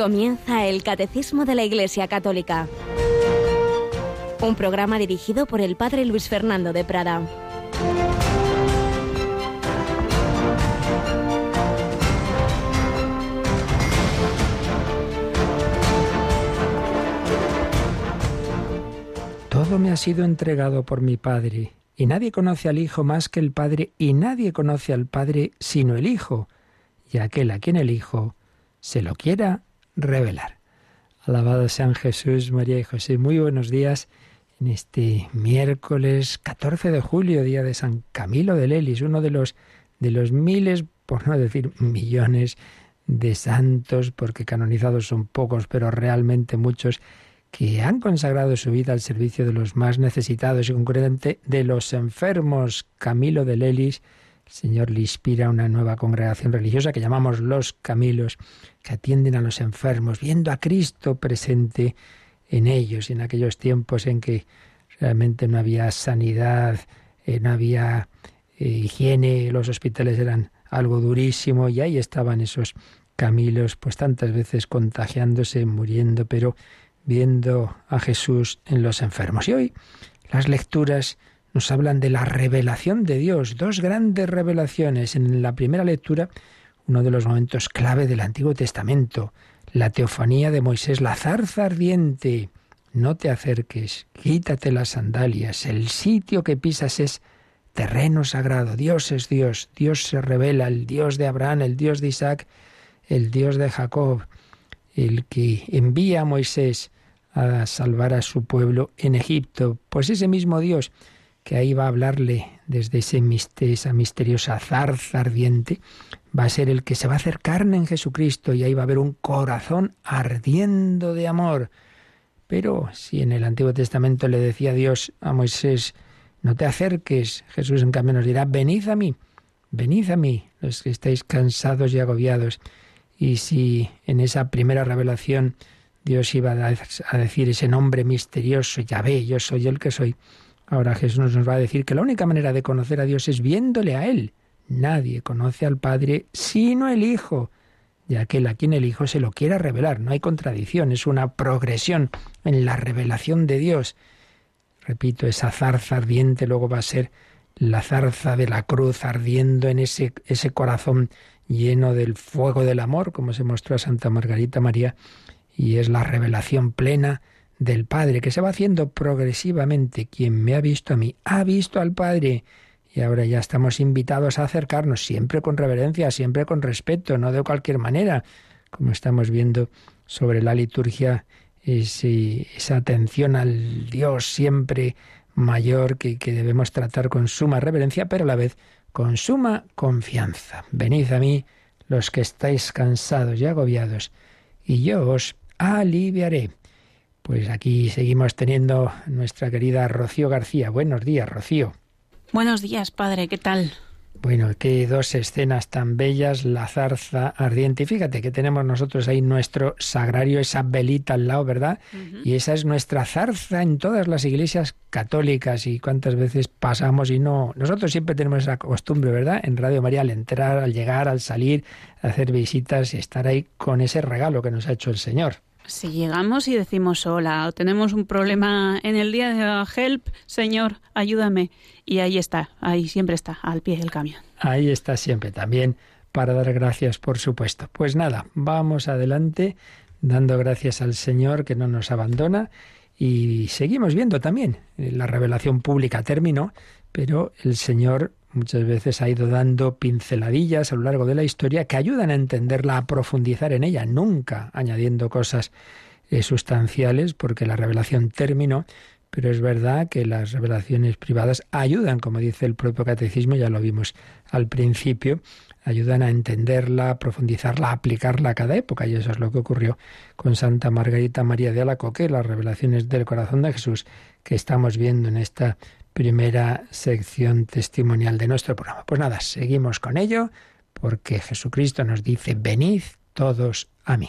Comienza el Catecismo de la Iglesia Católica, un programa dirigido por el Padre Luis Fernando de Prada. Todo me ha sido entregado por mi Padre, y nadie conoce al Hijo más que el Padre, y nadie conoce al Padre sino el Hijo, y aquel a quien el Hijo se lo quiera revelar. Alabado sean Jesús, María y José. Muy buenos días en este miércoles 14 de julio, día de San Camilo de Lelis, uno de los, de los miles, por no decir millones, de santos, porque canonizados son pocos, pero realmente muchos, que han consagrado su vida al servicio de los más necesitados y concretamente de los enfermos. Camilo de Lelis, Señor le inspira una nueva congregación religiosa que llamamos los Camilos que atienden a los enfermos, viendo a Cristo presente en ellos, en aquellos tiempos en que realmente no había sanidad, eh, no había eh, higiene, los hospitales eran algo durísimo y ahí estaban esos Camilos, pues tantas veces contagiándose, muriendo, pero viendo a Jesús en los enfermos. Y hoy las lecturas nos hablan de la revelación de Dios, dos grandes revelaciones. En la primera lectura uno de los momentos clave del Antiguo Testamento, la teofanía de Moisés, la zarza ardiente. No te acerques, quítate las sandalias, el sitio que pisas es terreno sagrado, Dios es Dios, Dios se revela, el Dios de Abraham, el Dios de Isaac, el Dios de Jacob, el que envía a Moisés a salvar a su pueblo en Egipto, pues ese mismo Dios que ahí va a hablarle desde ese, esa misteriosa zarza ardiente, va a ser el que se va a hacer carne en Jesucristo y ahí va a haber un corazón ardiendo de amor. Pero si en el Antiguo Testamento le decía Dios a Moisés, no te acerques, Jesús en cambio nos dirá, venid a mí, venid a mí, los que estáis cansados y agobiados. Y si en esa primera revelación Dios iba a decir ese nombre misterioso, ya ve, yo soy el que soy, ahora Jesús nos va a decir que la única manera de conocer a Dios es viéndole a Él. Nadie conoce al Padre sino el Hijo, y aquel a quien el Hijo se lo quiera revelar. No hay contradicción, es una progresión en la revelación de Dios. Repito, esa zarza ardiente luego va a ser la zarza de la cruz ardiendo en ese, ese corazón lleno del fuego del amor, como se mostró a Santa Margarita María, y es la revelación plena del Padre, que se va haciendo progresivamente. Quien me ha visto a mí, ha visto al Padre. Y ahora ya estamos invitados a acercarnos siempre con reverencia, siempre con respeto, no de cualquier manera, como estamos viendo sobre la liturgia, esa atención al Dios siempre mayor que, que debemos tratar con suma reverencia, pero a la vez con suma confianza. Venid a mí los que estáis cansados y agobiados, y yo os aliviaré. Pues aquí seguimos teniendo nuestra querida Rocío García. Buenos días, Rocío. Buenos días, padre, ¿qué tal? Bueno, qué dos escenas tan bellas, la zarza ardiente. Y fíjate que tenemos nosotros ahí nuestro sagrario, esa velita al lado, ¿verdad? Y esa es nuestra zarza en todas las iglesias católicas. Y cuántas veces pasamos y no. Nosotros siempre tenemos esa costumbre, ¿verdad? En Radio María, al entrar, al llegar, al salir, hacer visitas y estar ahí con ese regalo que nos ha hecho el Señor. Si llegamos y decimos hola o tenemos un problema en el día de help, Señor, ayúdame. Y ahí está, ahí siempre está, al pie del camión. Ahí está siempre también para dar gracias, por supuesto. Pues nada, vamos adelante dando gracias al Señor que no nos abandona y seguimos viendo también la revelación pública terminó, pero el Señor muchas veces ha ido dando pinceladillas a lo largo de la historia que ayudan a entenderla, a profundizar en ella, nunca añadiendo cosas eh, sustanciales, porque la revelación terminó, pero es verdad que las revelaciones privadas ayudan, como dice el propio catecismo, ya lo vimos al principio, ayudan a entenderla, a profundizarla, a aplicarla a cada época. Y eso es lo que ocurrió con Santa Margarita María de Alacoque, las revelaciones del corazón de Jesús que estamos viendo en esta primera sección testimonial de nuestro programa. Pues nada, seguimos con ello porque Jesucristo nos dice, venid todos a mí.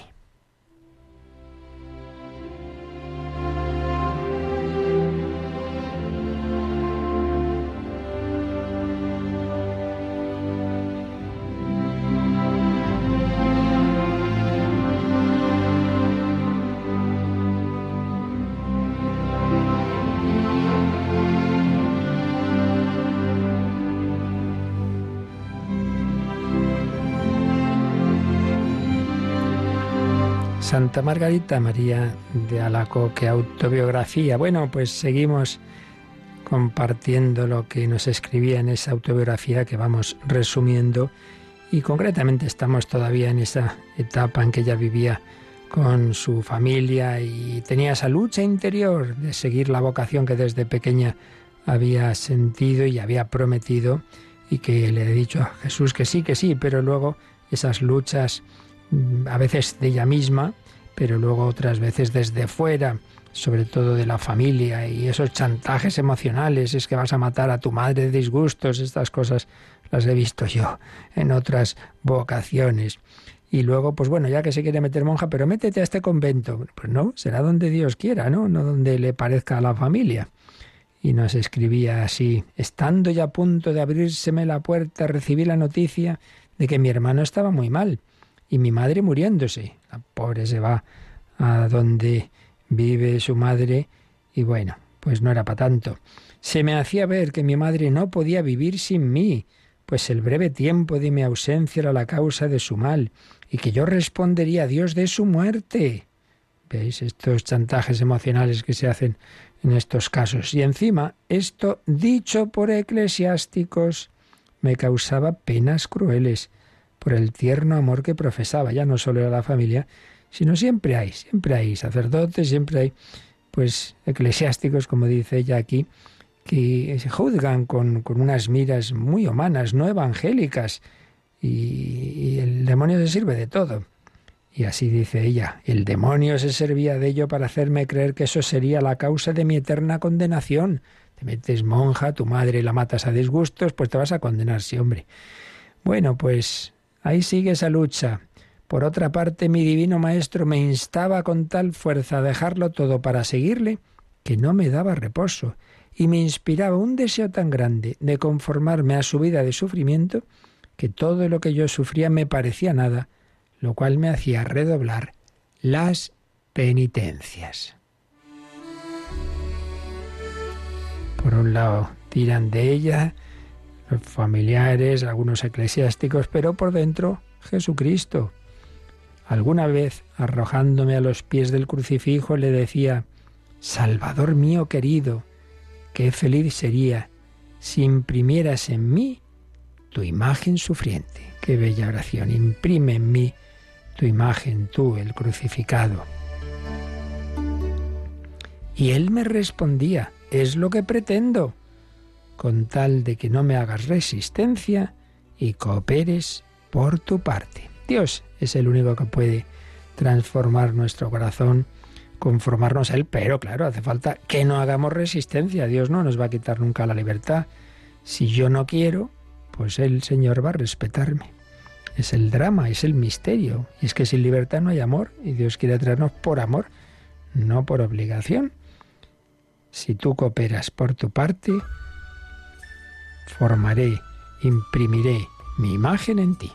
Santa Margarita María de Alacoque, autobiografía. Bueno, pues seguimos compartiendo lo que nos escribía en esa autobiografía que vamos resumiendo y concretamente estamos todavía en esa etapa en que ella vivía con su familia y tenía esa lucha interior de seguir la vocación que desde pequeña había sentido y había prometido y que le he dicho a Jesús que sí, que sí, pero luego esas luchas mm, a veces de ella misma, pero luego otras veces desde fuera, sobre todo de la familia y esos chantajes emocionales, es que vas a matar a tu madre de disgustos, estas cosas las he visto yo en otras vocaciones. Y luego, pues bueno, ya que se quiere meter monja, pero métete a este convento. Pues no, será donde Dios quiera, ¿no? No donde le parezca a la familia. Y nos escribía así, estando ya a punto de abrírseme la puerta, recibí la noticia de que mi hermano estaba muy mal y mi madre muriéndose. La pobre se va a donde vive su madre y bueno, pues no era para tanto. Se me hacía ver que mi madre no podía vivir sin mí, pues el breve tiempo de mi ausencia era la causa de su mal y que yo respondería a Dios de su muerte. ¿Veis estos chantajes emocionales que se hacen en estos casos? Y encima, esto dicho por eclesiásticos me causaba penas crueles por el tierno amor que profesaba, ya no solo a la familia, sino siempre hay, siempre hay sacerdotes, siempre hay pues eclesiásticos, como dice ella aquí, que se juzgan con, con unas miras muy humanas, no evangélicas, y, el demonio se sirve de todo. Y así dice ella, el demonio se servía de ello para hacerme creer que eso sería la causa de mi eterna condenación. Te metes monja, tu madre la matas a disgustos, pues te vas a condenar, sí, hombre. Bueno, pues ahí sigue esa lucha. Por otra parte, mi divino maestro me instaba con tal fuerza a dejarlo todo para seguirle que no me daba reposo y me inspiraba un deseo tan grande de conformarme a su vida de sufrimiento que todo lo que yo sufría me parecía nada, lo cual me hacía redoblar las penitencias. Por un lado, tiran de ella familiares, algunos eclesiásticos, pero por dentro Jesucristo. Alguna vez, arrojándome a los pies del crucifijo, le decía, Salvador mío querido, qué feliz sería si imprimieras en mí tu imagen sufriente. Qué bella oración. Imprime en mí tu imagen, tú, el crucificado. Y él me respondía, es lo que pretendo, con tal de que no me hagas resistencia y cooperes por tu parte. Dios es el único que puede transformar nuestro corazón, conformarnos a Él, pero claro, hace falta que no hagamos resistencia. Dios no nos va a quitar nunca la libertad. Si yo no quiero, pues el Señor va a respetarme. Es el drama, es el misterio. Y es que sin libertad no hay amor y Dios quiere traernos por amor, no por obligación. Si tú cooperas por tu parte, formaré, imprimiré mi imagen en ti.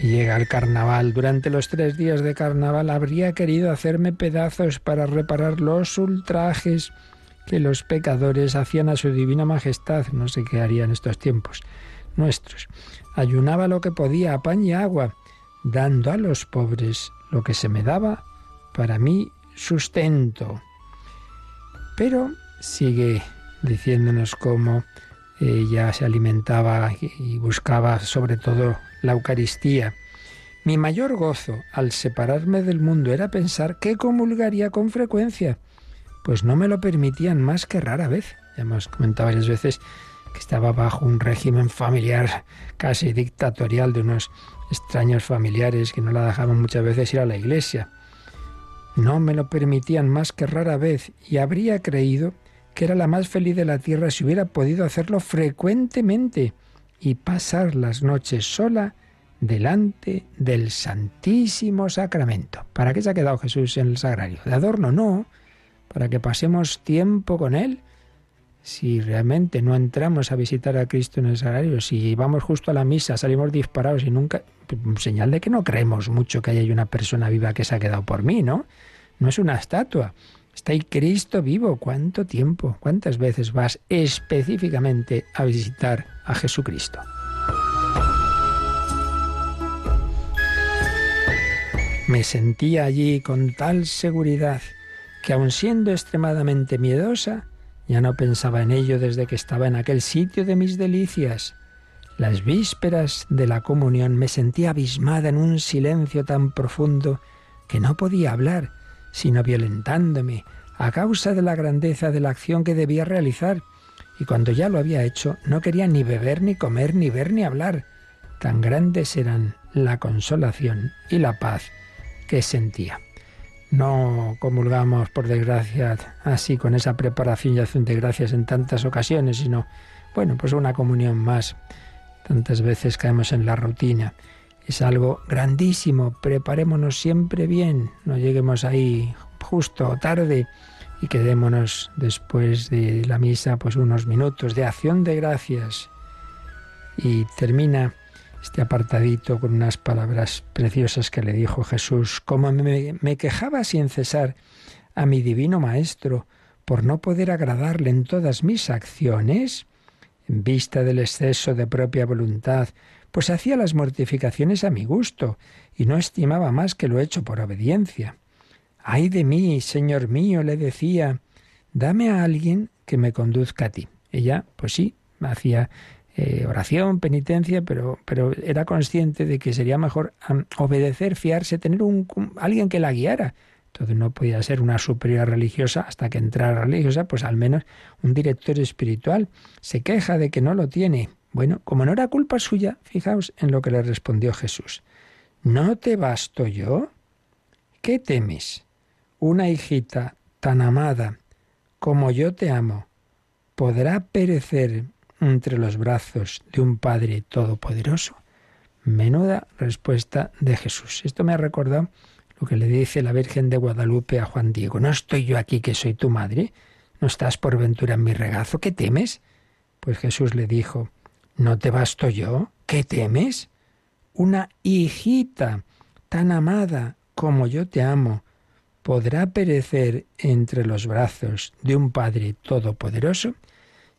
Llega el carnaval. Durante los tres días de carnaval habría querido hacerme pedazos para reparar los ultrajes que los pecadores hacían a su divina majestad, no sé qué harían estos tiempos nuestros. Ayunaba lo que podía a pan y agua, dando a los pobres lo que se me daba para mí sustento. Pero sigue diciéndonos cómo ella se alimentaba y buscaba sobre todo la Eucaristía. Mi mayor gozo al separarme del mundo era pensar que comulgaría con frecuencia pues no me lo permitían más que rara vez. Ya hemos comentado varias veces que estaba bajo un régimen familiar casi dictatorial de unos extraños familiares que no la dejaban muchas veces ir a la iglesia. No me lo permitían más que rara vez y habría creído que era la más feliz de la tierra si hubiera podido hacerlo frecuentemente y pasar las noches sola delante del Santísimo Sacramento. ¿Para qué se ha quedado Jesús en el sagrario? ¿De adorno? No para que pasemos tiempo con Él. Si realmente no entramos a visitar a Cristo en el sagrario, si vamos justo a la misa, salimos disparados y nunca... Pues, señal de que no creemos mucho que haya una persona viva que se ha quedado por mí, ¿no? No es una estatua. Está ahí Cristo vivo. ¿Cuánto tiempo? ¿Cuántas veces vas específicamente a visitar a Jesucristo? Me sentía allí con tal seguridad que aun siendo extremadamente miedosa, ya no pensaba en ello desde que estaba en aquel sitio de mis delicias. Las vísperas de la comunión me sentía abismada en un silencio tan profundo que no podía hablar, sino violentándome a causa de la grandeza de la acción que debía realizar. Y cuando ya lo había hecho, no quería ni beber, ni comer, ni ver, ni hablar. Tan grandes eran la consolación y la paz que sentía. No comulgamos, por desgracia, así con esa preparación y acción de gracias en tantas ocasiones, sino, bueno, pues una comunión más. Tantas veces caemos en la rutina. Es algo grandísimo. Preparémonos siempre bien. No lleguemos ahí justo o tarde y quedémonos después de la misa pues unos minutos de acción de gracias. Y termina este apartadito con unas palabras preciosas que le dijo Jesús, como me, quejaba sin cesar a mi divino Maestro por no poder agradarle en todas mis acciones, en vista del exceso de propia voluntad, pues hacía las mortificaciones a mi gusto y no estimaba más que lo hecho por obediencia. Ay de mí, Señor mío, le decía, dame a alguien que me conduzca a ti. Ella, pues sí, hacía eh, oración, penitencia, pero, pero era consciente de que sería mejor obedecer, fiarse, tener un, alguien que la guiara. Entonces no podía ser una superior religiosa hasta que entrara religiosa, pues al menos un director espiritual. Se queja de que no lo tiene. Bueno, como no era culpa suya, fijaos en lo que le respondió Jesús. ¿No te basto yo? ¿Qué temes? Una hijita tan amada como yo te amo, ¿podrá perecer entre los brazos de un Padre Todopoderoso? Menuda respuesta de Jesús. Esto me ha recordado lo que le dice la Virgen de Guadalupe a Juan Diego. ¿No estoy yo aquí que soy tu madre? ¿No estás por ventura en mi regazo? ¿Qué temes? Pues Jesús le dijo, ¿no te basto yo? ¿Qué temes? Una hijita tan amada como yo te amo, ¿podrá perecer entre los brazos de un Padre Todopoderoso?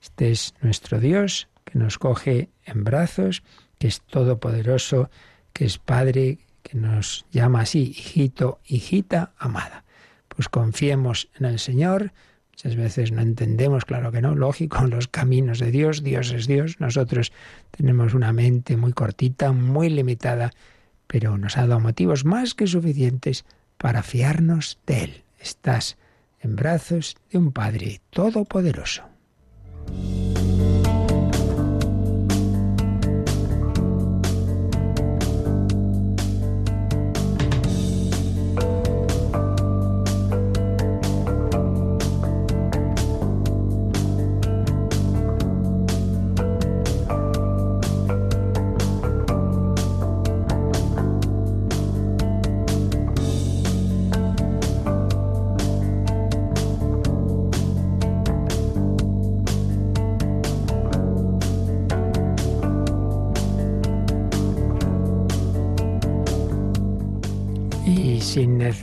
Este es nuestro Dios que nos coge en brazos, que es todopoderoso, que es Padre, que nos llama así, hijito, hijita amada. Pues confiemos en el Señor. Muchas veces no entendemos, claro que no, lógico, los caminos de Dios. Dios es Dios. Nosotros tenemos una mente muy cortita, muy limitada, pero nos ha dado motivos más que suficientes para fiarnos de Él. Estás en brazos de un Padre todopoderoso.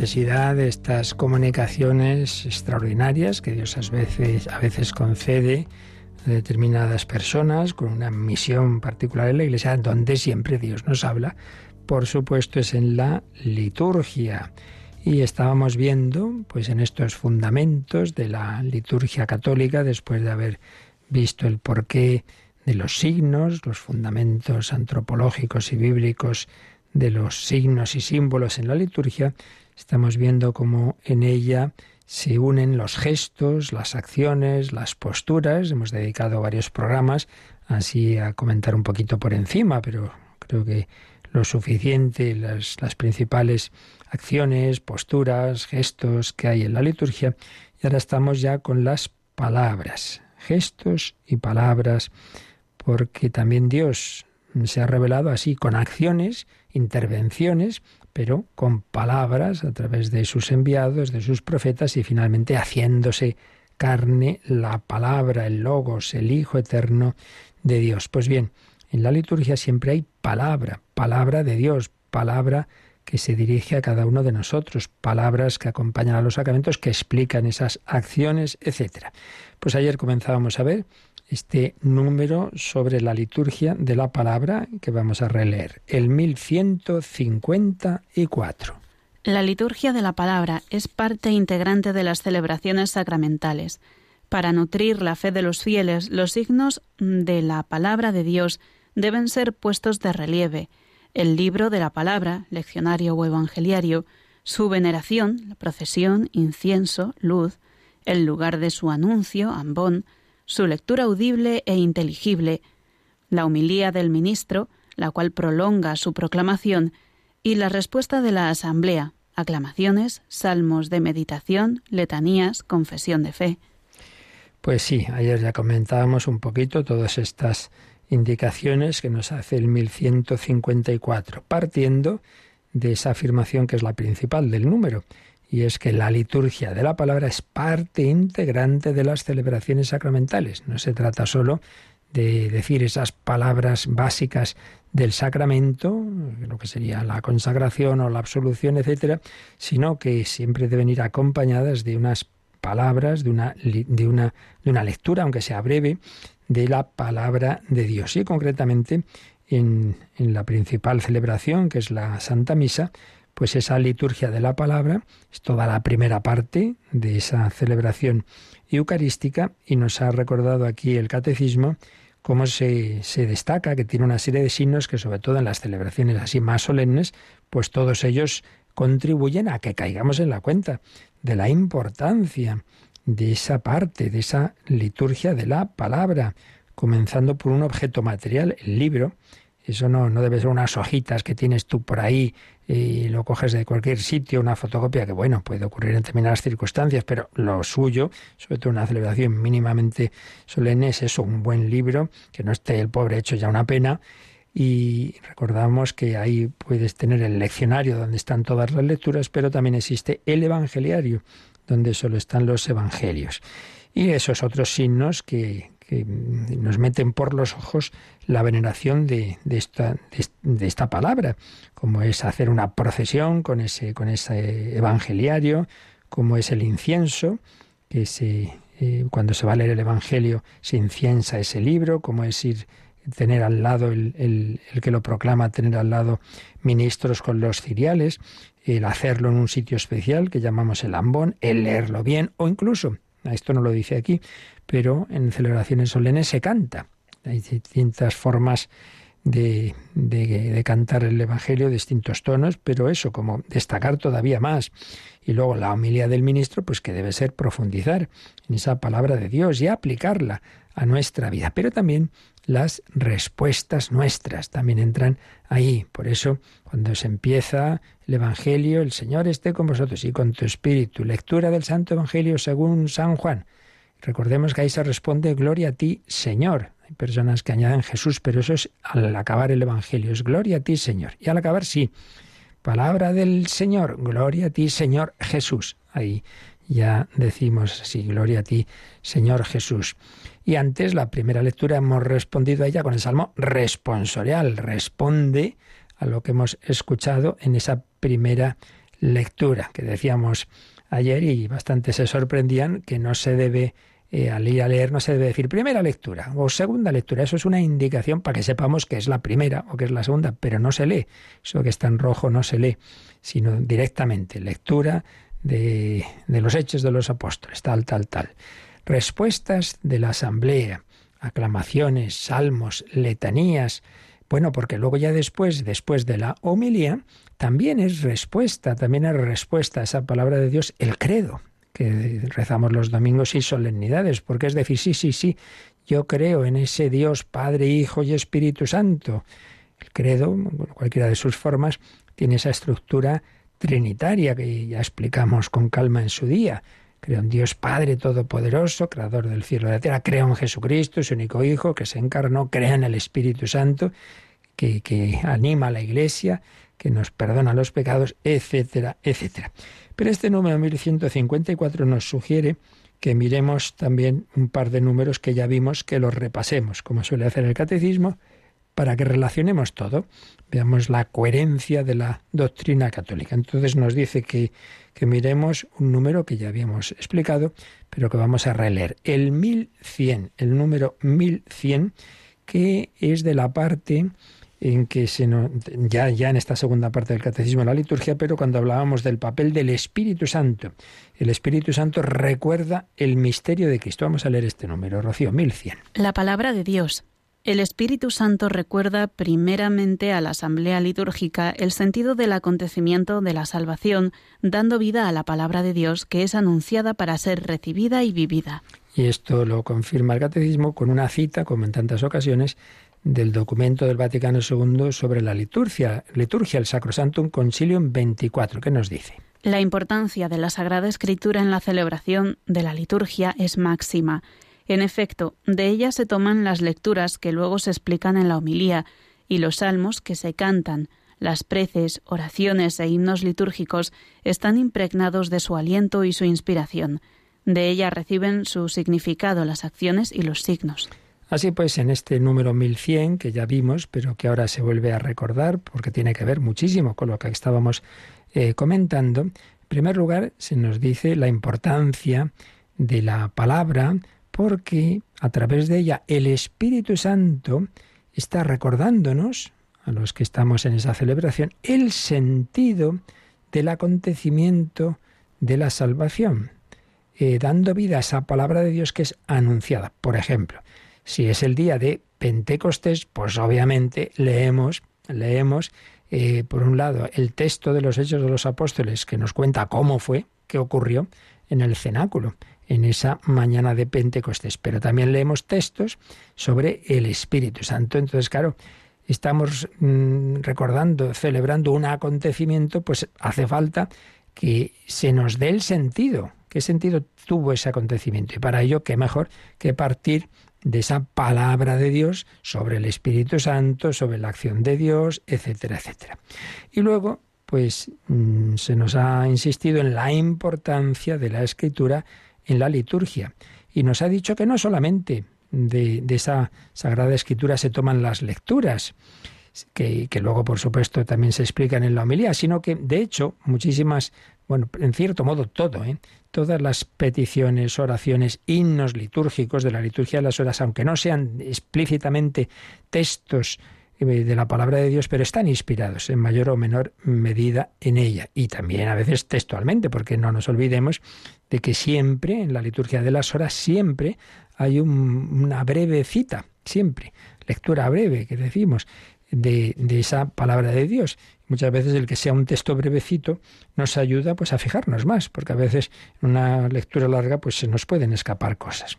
De estas comunicaciones extraordinarias que Dios a veces, a veces concede a determinadas personas con una misión particular en la Iglesia, donde siempre Dios nos habla, por supuesto es en la liturgia. Y estábamos viendo, pues en estos fundamentos de la liturgia católica, después de haber visto el porqué de los signos, los fundamentos antropológicos y bíblicos de los signos y símbolos en la liturgia, Estamos viendo cómo en ella se unen los gestos, las acciones, las posturas. Hemos dedicado varios programas así a comentar un poquito por encima, pero creo que lo suficiente, las, las principales acciones, posturas, gestos que hay en la liturgia. Y ahora estamos ya con las palabras, gestos y palabras, porque también Dios se ha revelado así con acciones, intervenciones, pero con palabras a través de sus enviados, de sus profetas y finalmente haciéndose carne la palabra, el logos, el Hijo eterno de Dios. Pues bien, en la liturgia siempre hay palabra, palabra de Dios, palabra que se dirige a cada uno de nosotros, palabras que acompañan a los sacramentos, que explican esas acciones, etc. Pues ayer comenzábamos a ver este número sobre la liturgia de la palabra que vamos a releer, el 1154. La liturgia de la palabra es parte integrante de las celebraciones sacramentales. Para nutrir la fe de los fieles, los signos de la palabra de Dios deben ser puestos de relieve. El libro de la palabra, leccionario o evangeliario, su veneración, la procesión, incienso, luz, el lugar de su anuncio, ambón, su lectura audible e inteligible, la humilía del ministro, la cual prolonga su proclamación, y la respuesta de la asamblea, aclamaciones, salmos de meditación, letanías, confesión de fe. Pues sí, ayer ya comentábamos un poquito todas estas indicaciones que nos hace el 1154, partiendo de esa afirmación que es la principal del número, y es que la liturgia de la palabra es parte integrante de las celebraciones sacramentales. No se trata solo de decir esas palabras básicas del sacramento, lo que sería la consagración o la absolución, etcétera, sino que siempre deben ir acompañadas de unas palabras, de una, de una, de una lectura, aunque sea breve, de la palabra de Dios. Y concretamente en, en la principal celebración, que es la Santa Misa, pues esa liturgia de la palabra es toda la primera parte de esa celebración eucarística y nos ha recordado aquí el catecismo cómo se, se, destaca que tiene una serie de signos que sobre todo en las celebraciones así más solemnes, pues todos ellos contribuyen a que caigamos en la cuenta de la importancia de esa parte, de esa liturgia de la palabra, comenzando por un objeto material, el libro. Eso no, no debe ser unas hojitas que tienes tú por ahí y lo coges de cualquier sitio, una fotocopia que, bueno, puede ocurrir en determinadas circunstancias, pero lo suyo, sobre todo una celebración mínimamente solemne, es eso, un buen libro, que no esté el pobre hecho ya una pena. Y recordamos que ahí puedes tener el leccionario donde están todas las lecturas, pero también existe el evangeliario, donde solo están los evangelios. Y esos otros signos que, que nos meten por los ojos la veneración de, esta, de, esta, palabra, como es hacer una procesión con ese, con ese evangeliario, como es el incienso, que se, eh, cuando se va a leer el Evangelio se inciensa ese libro, como es ir tener al lado el, el, el, que lo proclama, tener al lado ministros con los ciriales, el hacerlo en un sitio especial que llamamos el ambón, el leerlo bien, o incluso, esto no lo dice aquí, pero en celebraciones solemnes se canta. Hay distintas formas de, de, cantar el Evangelio, distintos tonos, pero eso, como destacar todavía más. Y luego la homilía del ministro, pues que debe ser profundizar en esa palabra de Dios y aplicarla a nuestra vida. Pero también las respuestas nuestras también entran ahí. Por eso, cuando se empieza el Evangelio, el Señor esté con vosotros y con tu espíritu. Lectura del Santo Evangelio según San Juan. Recordemos que ahí se responde Gloria a ti, Señor. Hay personas que añaden Jesús, pero eso es al acabar el Evangelio, es Gloria a ti, Señor. Y al acabar, sí, palabra del Señor, Gloria a ti, Señor Jesús. Ahí ya decimos sí, Gloria a ti, Señor Jesús. Y antes, la primera lectura, hemos respondido a ella con el Salmo responsorial. Responde a lo que hemos escuchado en esa primera lectura que decíamos ayer y bastante se sorprendían que no se debe eh, al ir a leer no se debe decir primera lectura o segunda lectura. Eso es una indicación para que sepamos que es la primera o que es la segunda, pero no se lee. Eso que está en rojo no se lee, sino directamente lectura de, los hechos de los apóstoles, tal, tal, tal. Respuestas de la asamblea, aclamaciones, salmos, letanías. Bueno, porque luego ya después, después de la homilía, también es respuesta, también es respuesta a esa palabra de Dios, el credo que rezamos los domingos y solemnidades, porque es decir, sí, sí, sí, yo creo en ese Dios Padre, Hijo y Espíritu Santo. El credo, cualquiera de sus formas, tiene esa estructura trinitaria que ya explicamos con calma en su día. Creo en Dios Padre Todopoderoso, Creador del cielo y de la tierra. Creo en Jesucristo, su único Hijo, que se encarnó. Creo en el Espíritu Santo, que, que anima a la Iglesia, que nos perdona los pecados, etcétera, etcétera. Pero este número 1154 nos sugiere que miremos también un par de números que ya vimos, que los repasemos, como suele hacer el catecismo, para que relacionemos todo, veamos la coherencia de la doctrina católica. Entonces nos dice que, que miremos un número que ya habíamos explicado, pero que vamos a releer. El 1100, el número 1100, que es de la parte en que se ya, ya en esta segunda parte del catecismo de la liturgia, pero cuando hablábamos del papel del Espíritu Santo. El Espíritu Santo recuerda el misterio de Cristo. Vamos a leer este número, Rocío, 1100. La palabra de Dios. El Espíritu Santo recuerda primeramente a la asamblea litúrgica el sentido del acontecimiento de la salvación, dando vida a la palabra de Dios que es anunciada para ser recibida y vivida. Y esto lo confirma el catecismo con una cita, como en tantas ocasiones, del documento del Vaticano II sobre la liturgia, liturgia el Sacrosantum Concilium 24, ¿Qué nos dice. La importancia de la Sagrada Escritura en la celebración de la liturgia es máxima. En efecto, de ella se toman las lecturas que luego se explican en la homilía y los salmos que se cantan. Las preces, oraciones e himnos litúrgicos están impregnados de su aliento y su inspiración. De ella reciben su significado las acciones y los signos. Así pues, en este número 1100 que ya vimos, pero que ahora se vuelve a recordar porque tiene que ver muchísimo con lo que estábamos eh, comentando, en primer lugar se nos dice la importancia de la palabra porque a través de ella el Espíritu Santo está recordándonos, a los que estamos en esa celebración, el sentido del acontecimiento de la salvación, eh, dando vida a esa palabra de Dios que es anunciada. Por ejemplo, si es el día de Pentecostés, pues obviamente leemos, leemos eh, por un lado el texto de los Hechos de los Apóstoles que nos cuenta cómo fue, qué ocurrió en el cenáculo en esa mañana de Pentecostés. Pero también leemos textos sobre el Espíritu Santo. Entonces, claro, estamos mm, recordando, celebrando un acontecimiento, pues hace falta que se nos dé el sentido. ¿Qué sentido tuvo ese acontecimiento? Y para ello, qué mejor que partir de esa palabra de Dios sobre el Espíritu Santo, sobre la acción de Dios, etcétera, etcétera. Y luego, pues mm, se nos ha insistido en la importancia de la escritura en la liturgia. Y nos ha dicho que no solamente de, esa Sagrada Escritura se toman las lecturas, que, que, luego, por supuesto, también se explican en la homilía, sino que, de hecho, muchísimas, bueno, en cierto modo todo, ¿eh? todas las peticiones, oraciones, himnos litúrgicos de la liturgia de las horas, aunque no sean explícitamente textos de la palabra de Dios, pero están inspirados en mayor o menor medida en ella. Y también a veces textualmente, porque no nos olvidemos de que siempre, en la liturgia de las horas, siempre hay una breve cita, siempre, lectura breve que decimos, de, de, esa palabra de Dios. Muchas veces el que sea un texto brevecito nos ayuda pues a fijarnos más, porque a veces en una lectura larga pues se nos pueden escapar cosas.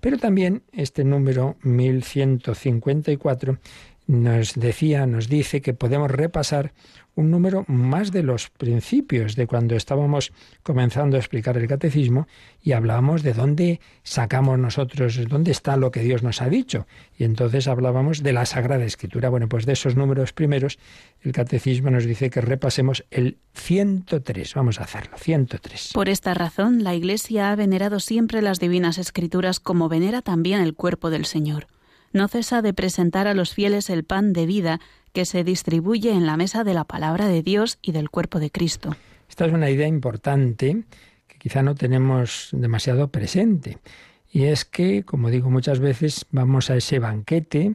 Pero también este número 1154 nos decía, nos dice que podemos repasar un número más de los principios de cuando estábamos comenzando a explicar el catecismo y hablábamos de dónde sacamos nosotros, dónde está lo que Dios nos ha dicho. Y entonces hablábamos de la Sagrada Escritura. Bueno, pues de esos números primeros, el catecismo nos dice que repasemos el 103. Vamos a hacerlo, 103. Por esta razón, la Iglesia ha venerado siempre las divinas Escrituras como venera también el cuerpo del Señor no cesa de presentar a los fieles el pan de vida que se distribuye en la mesa de la palabra de Dios y del cuerpo de Cristo. Esta es una idea importante que quizá no tenemos demasiado presente. Y es que, como digo muchas veces, vamos a ese banquete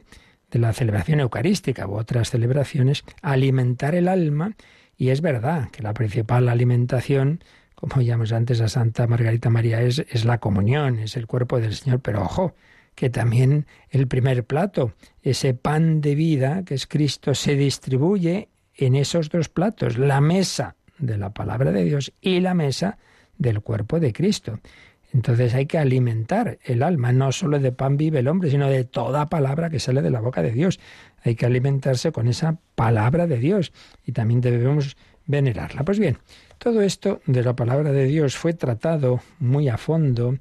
de la celebración eucarística u otras celebraciones a alimentar el alma. Y es verdad que la principal alimentación, como llamamos antes a Santa Margarita María, es, es la comunión, es el cuerpo del Señor. Pero ojo, que también el primer plato, ese pan de vida que es Cristo, se distribuye en esos dos platos, la mesa de la palabra de Dios y la mesa del cuerpo de Cristo. Entonces hay que alimentar el alma, no solo de pan vive el hombre, sino de toda palabra que sale de la boca de Dios. Hay que alimentarse con esa palabra de Dios y también debemos venerarla. Pues bien, todo esto de la palabra de Dios fue tratado muy a fondo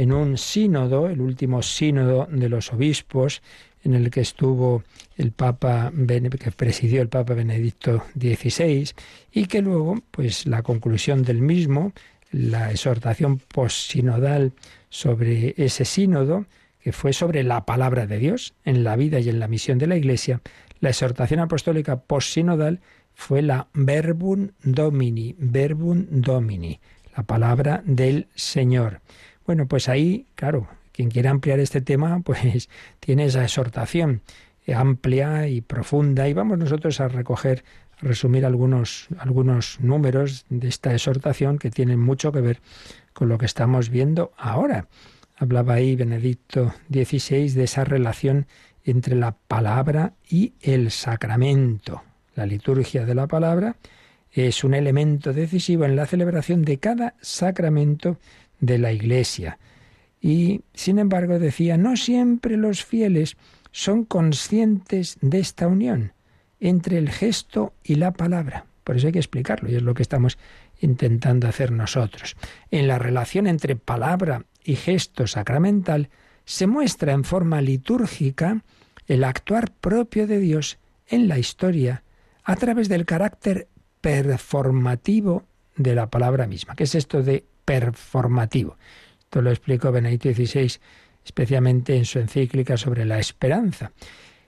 en un sínodo, el último sínodo de los obispos, en el que estuvo el Papa, que presidió el Papa Benedicto XVI, y que luego, pues la conclusión del mismo, la exhortación postsinodal sobre ese sínodo, que fue sobre la palabra de Dios en la vida y en la misión de la Iglesia, la exhortación apostólica postsinodal fue la verbum domini, verbum domini, la palabra del Señor. Bueno, pues ahí, claro, quien quiera ampliar este tema, pues tiene esa exhortación amplia y profunda y vamos nosotros a recoger, resumir algunos, algunos números de esta exhortación que tienen mucho que ver con lo que estamos viendo ahora. Hablaba ahí Benedicto XVI de esa relación entre la palabra y el sacramento. La liturgia de la palabra es un elemento decisivo en la celebración de cada sacramento de la Iglesia. Y, sin embargo, decía, no siempre los fieles son conscientes de esta unión entre el gesto y la palabra. Por eso hay que explicarlo y es lo que estamos intentando hacer nosotros. En la relación entre palabra y gesto sacramental se muestra en forma litúrgica el actuar propio de Dios en la historia a través del carácter performativo de la palabra misma. ¿Qué es esto de performativo? Esto lo explicó Benedicto XVI especialmente en su encíclica sobre la esperanza.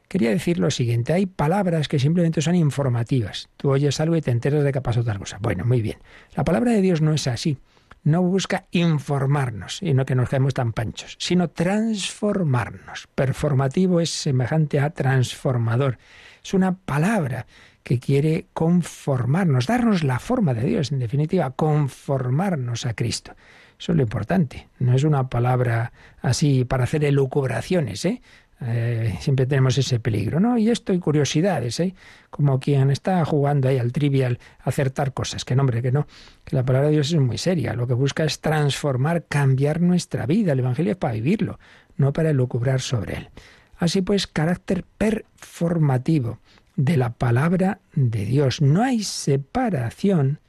Quería decir lo siguiente, hay palabras que simplemente son informativas. Tú oyes algo y te enteras de que ha pasado tal cosa. Bueno, muy bien. La palabra de Dios no es así. No busca informarnos y no que nos quedemos tan panchos, sino transformarnos. Performativo es semejante a transformador. Es una palabra que quiere conformarnos, darnos la forma de Dios, en definitiva, conformarnos a Cristo. Eso es lo importante. No es una palabra así para hacer elucubraciones, ¿eh? ¿eh? siempre tenemos ese peligro, ¿no? Y esto y curiosidades, ¿eh? Como quien está jugando ahí al trivial, acertar cosas. Que nombre, que no. Que la palabra de Dios es muy seria. Lo que busca es transformar, cambiar nuestra vida. El Evangelio es para vivirlo, no para elucubrar sobre él. Así pues, carácter performativo de la palabra de Dios. No hay separación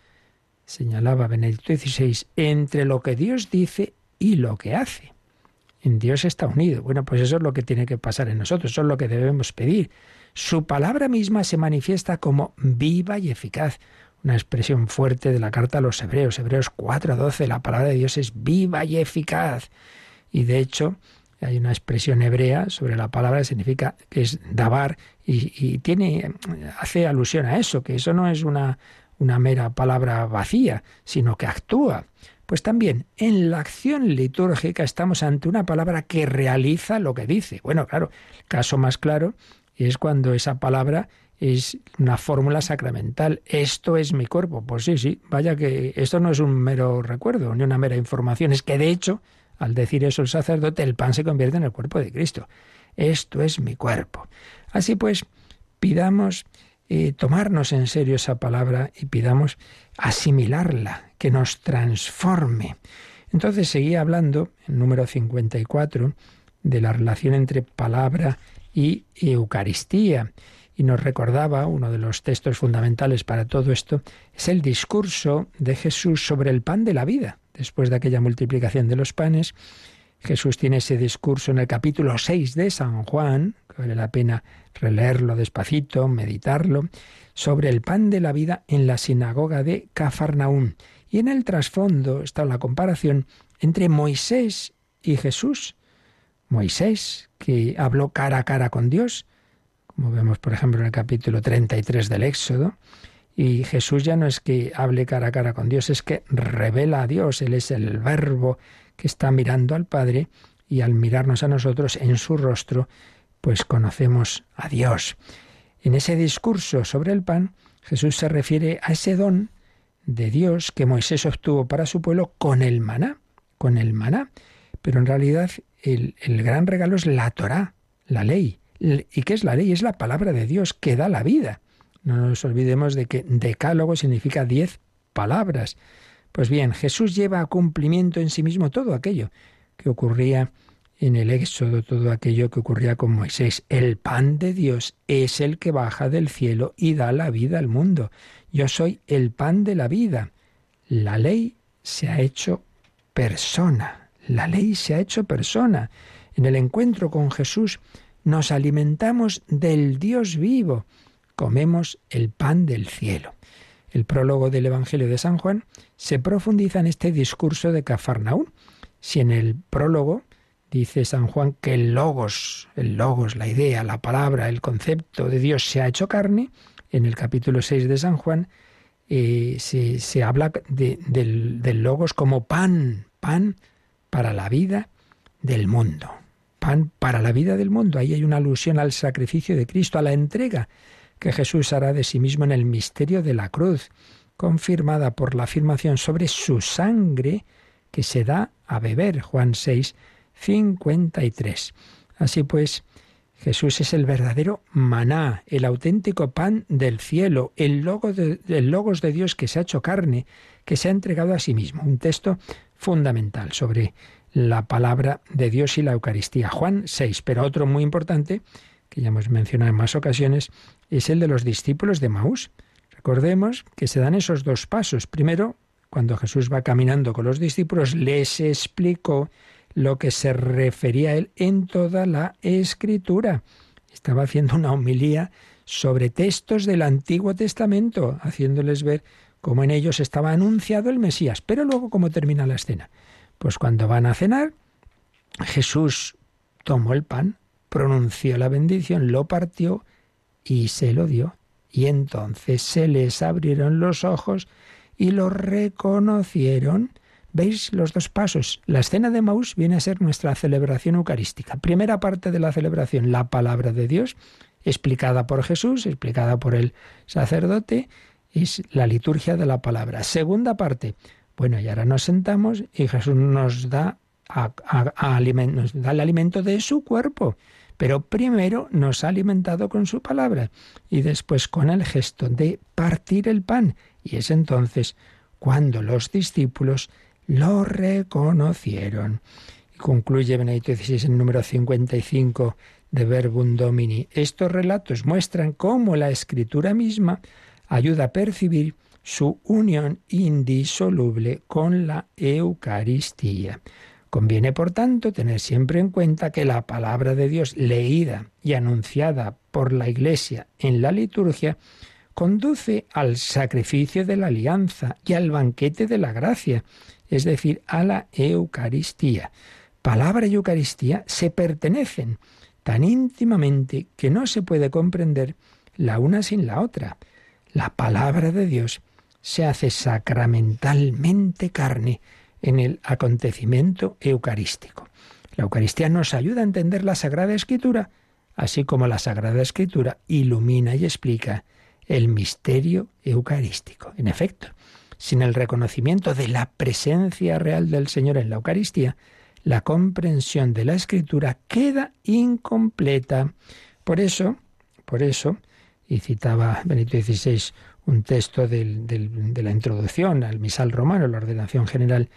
señalaba Benedicto XVI, entre lo que Dios dice y lo que hace. En Dios está unido. Bueno, pues eso es lo que tiene que pasar en nosotros, eso es lo que debemos pedir. Su palabra misma se manifiesta como viva y eficaz. Una expresión fuerte de la carta a los hebreos, Hebreos 4:12, la palabra de Dios es viva y eficaz. Y de hecho, hay una expresión hebrea sobre la palabra que significa que es dabar y, tiene hace alusión a eso, que eso no es una una mera palabra vacía, sino que actúa. Pues también en la acción litúrgica estamos ante una palabra que realiza lo que dice. Bueno, claro, el caso más claro es cuando esa palabra es una fórmula sacramental. Esto es mi cuerpo. Pues sí, sí, vaya que esto no es un mero recuerdo ni una mera información, es que de hecho, al decir eso el sacerdote, el pan se convierte en el cuerpo de Cristo. Esto es mi cuerpo. Así pues, pidamos tomarnos en serio esa palabra y pidamos asimilarla, que nos transforme. Entonces seguía hablando, en número 54, de la relación entre palabra y Eucaristía. Y nos recordaba, uno de los textos fundamentales para todo esto, es el discurso de Jesús sobre el pan de la vida. Después de aquella multiplicación de los panes, Jesús tiene ese discurso en el capítulo 6 de San Juan, que vale la pena releerlo despacito, meditarlo, sobre el pan de la vida en la sinagoga de Cafarnaún. Y en el trasfondo está la comparación entre Moisés y Jesús. Moisés, que habló cara a cara con Dios, como vemos por ejemplo en el capítulo 33 del Éxodo, y Jesús ya no es que hable cara a cara con Dios, es que revela a Dios, Él es el verbo está mirando al Padre y al mirarnos a nosotros en su rostro, pues conocemos a Dios. En ese discurso sobre el pan, Jesús se refiere a ese don de Dios que Moisés obtuvo para su pueblo con el maná, con el maná. Pero en realidad el, el gran regalo es la Torá, la ley. ¿Y qué es la ley? Es la palabra de Dios que da la vida. No nos olvidemos de que decálogo significa diez palabras. Pues bien, Jesús lleva a cumplimiento en sí mismo todo aquello que ocurría en el Éxodo todo aquello que ocurría con Moisés. El pan de Dios es el que baja del cielo y da la vida al mundo. Yo soy el pan de la vida. La ley se ha hecho persona. La ley se ha hecho persona. En el encuentro con Jesús nos alimentamos del Dios vivo. Comemos el pan del cielo. El prólogo del Evangelio de San Juan se profundiza en este discurso de Cafarnaún. Si en el prólogo Dice San Juan que el logos, el logos, la idea, la palabra, el concepto de Dios se ha hecho carne. En el capítulo 6 de San Juan eh, se, habla del, del logos como pan, pan para la vida del mundo. pan para la vida del mundo. Ahí hay una alusión al sacrificio de Cristo, a la entrega que Jesús hará de sí mismo en el misterio de la cruz, confirmada por la afirmación sobre su sangre que se da a beber. Juan 6, 53. Así pues, Jesús es el verdadero maná, el auténtico pan del cielo, el, el logos de Dios que se ha hecho carne, que se ha entregado a sí mismo. Un texto fundamental sobre la palabra de Dios y la Eucaristía. Juan 6, pero otro muy importante, que ya hemos mencionado en más ocasiones, es el de los discípulos de Maús. Recordemos que se dan esos dos pasos. Primero, cuando Jesús va caminando con los discípulos, les explicó lo que se refería a él en toda la escritura. Estaba haciendo una homilía sobre textos del Antiguo Testamento, haciéndoles ver cómo en ellos estaba anunciado el Mesías. Pero luego, ¿cómo termina la escena? Pues cuando van a cenar, Jesús tomó el pan, pronunció la bendición, lo partió y se lo dio. Y entonces se les abrieron los ojos y lo reconocieron. ¿Veis los dos pasos? La escena de Maús viene a ser nuestra celebración eucarística. Primera parte de la celebración, la palabra de Dios, explicada por Jesús, explicada por el sacerdote, es la liturgia de la palabra. Segunda parte, bueno, y ahora nos sentamos y Jesús nos da, nos da el alimento de su cuerpo. Pero primero nos ha alimentado con su palabra y después con el gesto de partir el pan. Y es entonces cuando los discípulos lo reconocieron. Y concluye Benedicto XVI en número 55 de Verbum Domini. Estos relatos muestran cómo la escritura misma ayuda a percibir su unión indisoluble con la Eucaristía. Conviene, por tanto, tener siempre en cuenta que la palabra de Dios leída y anunciada por la Iglesia en la liturgia conduce al sacrificio de la alianza y al banquete de la gracia, es decir, a la Eucaristía. Palabra y Eucaristía se pertenecen tan íntimamente que no se puede comprender la una sin la otra. La palabra de Dios se hace sacramentalmente carne en el acontecimiento eucarístico. La Eucaristía nos ayuda a entender la Sagrada Escritura, así como la Sagrada Escritura ilumina y explica el misterio eucarístico. En efecto, sin el reconocimiento de la presencia real del Señor en la Eucaristía, la comprensión de la Escritura queda incompleta. Por eso, por eso, y citaba Benito XVI un texto de la introducción al misal romano, la ordenación general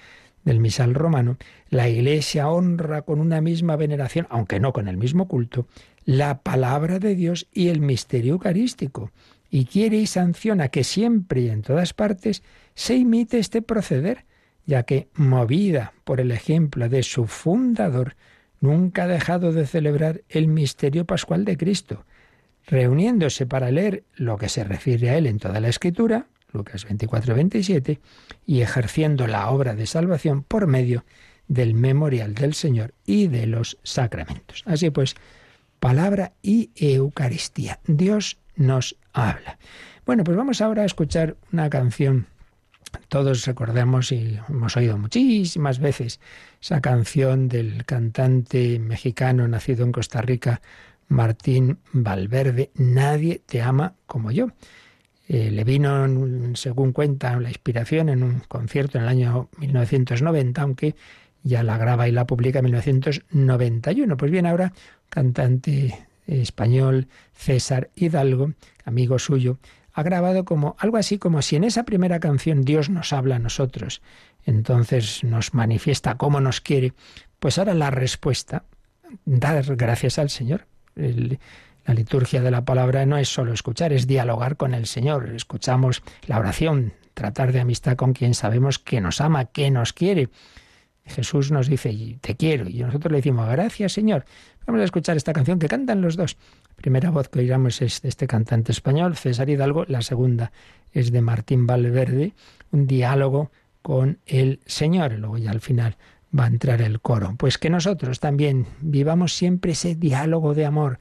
del misal romano, la Iglesia honra con una misma veneración, aunque no con el mismo culto, la palabra de Dios y el misterio eucarístico, y quiere y sanciona que siempre y en todas partes se imite este proceder, ya que, movida por el ejemplo de su fundador, nunca ha dejado de celebrar el misterio pascual de Cristo, reuniéndose para leer lo que se refiere a él en toda la Escritura, Lucas 24, 27, y ejerciendo la obra de salvación por medio del memorial del Señor y de los sacramentos. Así pues, palabra y Eucaristía. Dios nos habla. Bueno, pues vamos ahora a escuchar una canción. Todos recordamos y hemos oído muchísimas veces esa canción del cantante mexicano nacido en Costa Rica, Martín Valverde, Nadie te ama como yo. Eh, le vino, según cuenta, la inspiración en un concierto en el año 1990, aunque ya la graba y la publica en 1991. Pues bien, ahora cantante español César Hidalgo, amigo suyo, ha grabado como algo así como si en esa primera canción Dios nos habla a nosotros, entonces nos manifiesta cómo nos quiere, pues ahora la respuesta, dar gracias al Señor. La liturgia de la palabra no es solo escuchar, es dialogar con el Señor. Escuchamos la oración, tratar de amistad con quien sabemos que nos ama, que nos quiere. Jesús nos dice, te quiero, y nosotros le decimos, gracias Señor. Vamos a escuchar esta canción que cantan los dos. La primera voz que oiremos es de este cantante español, César Hidalgo, la segunda es de Martín Valverde, un diálogo con el Señor. Luego ya al final va a entrar el coro. Pues que nosotros también vivamos siempre ese diálogo de amor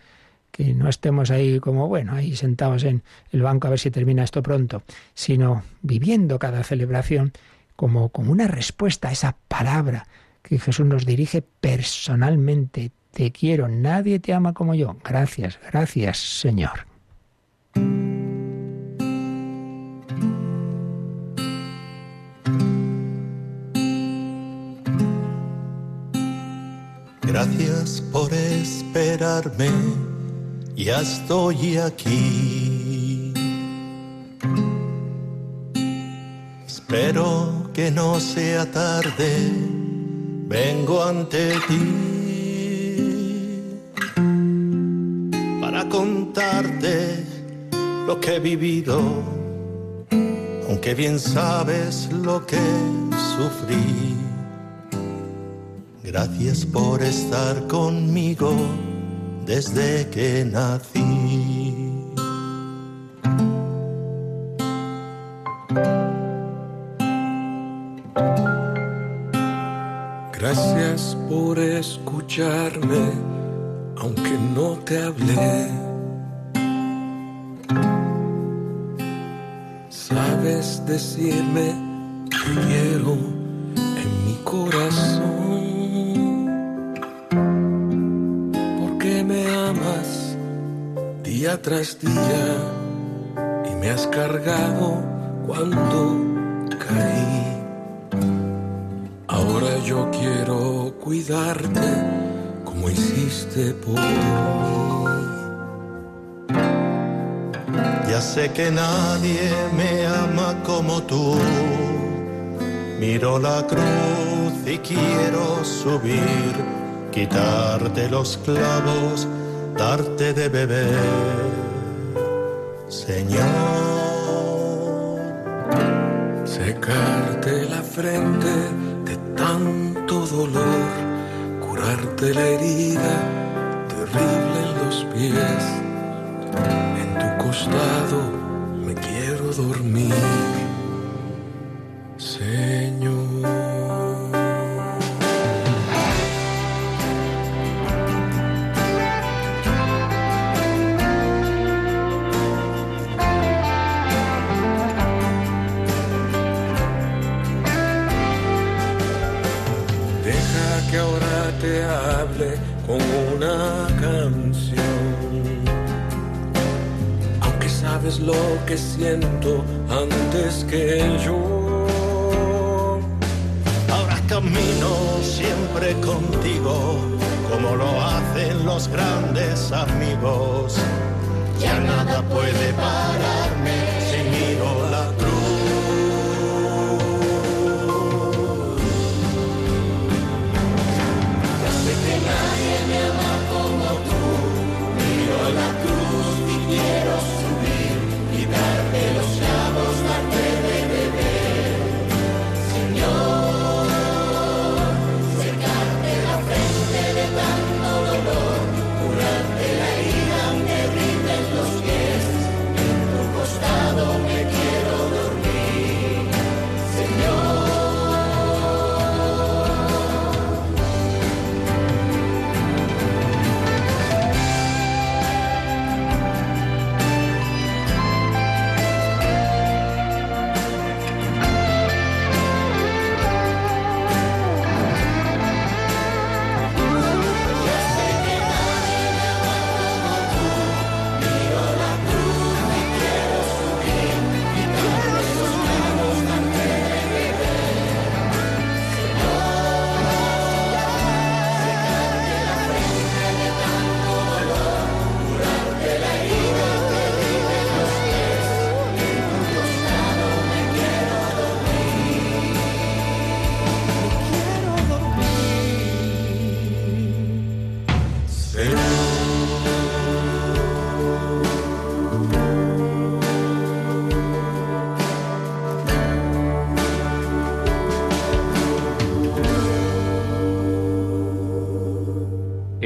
que no estemos ahí como, bueno, ahí sentados en el banco a ver si termina esto pronto, sino viviendo cada celebración como, como una respuesta a esa palabra que Jesús nos dirige personalmente. te quiero, nadie te ama como yo. Gracias, gracias, Señor. Ya estoy aquí. Espero que no sea tarde, vengo ante ti para contarte lo que he vivido, aunque bien sabes lo que sufrí. Gracias por estar conmigo desde que nací. Gracias por escucharme, aunque no te hablé. Sabes decirme tras día y me has cargado cuando caí. Ahora yo quiero cuidarte como hiciste por mí. Ya sé que nadie me ama como tú. Miro la cruz y quiero subir, quitarte los clavos, darte de beber. Señor, Secarte la frente de tanto dolor, curarte la herida terrible en los pies. En tu costado me quiero dormir,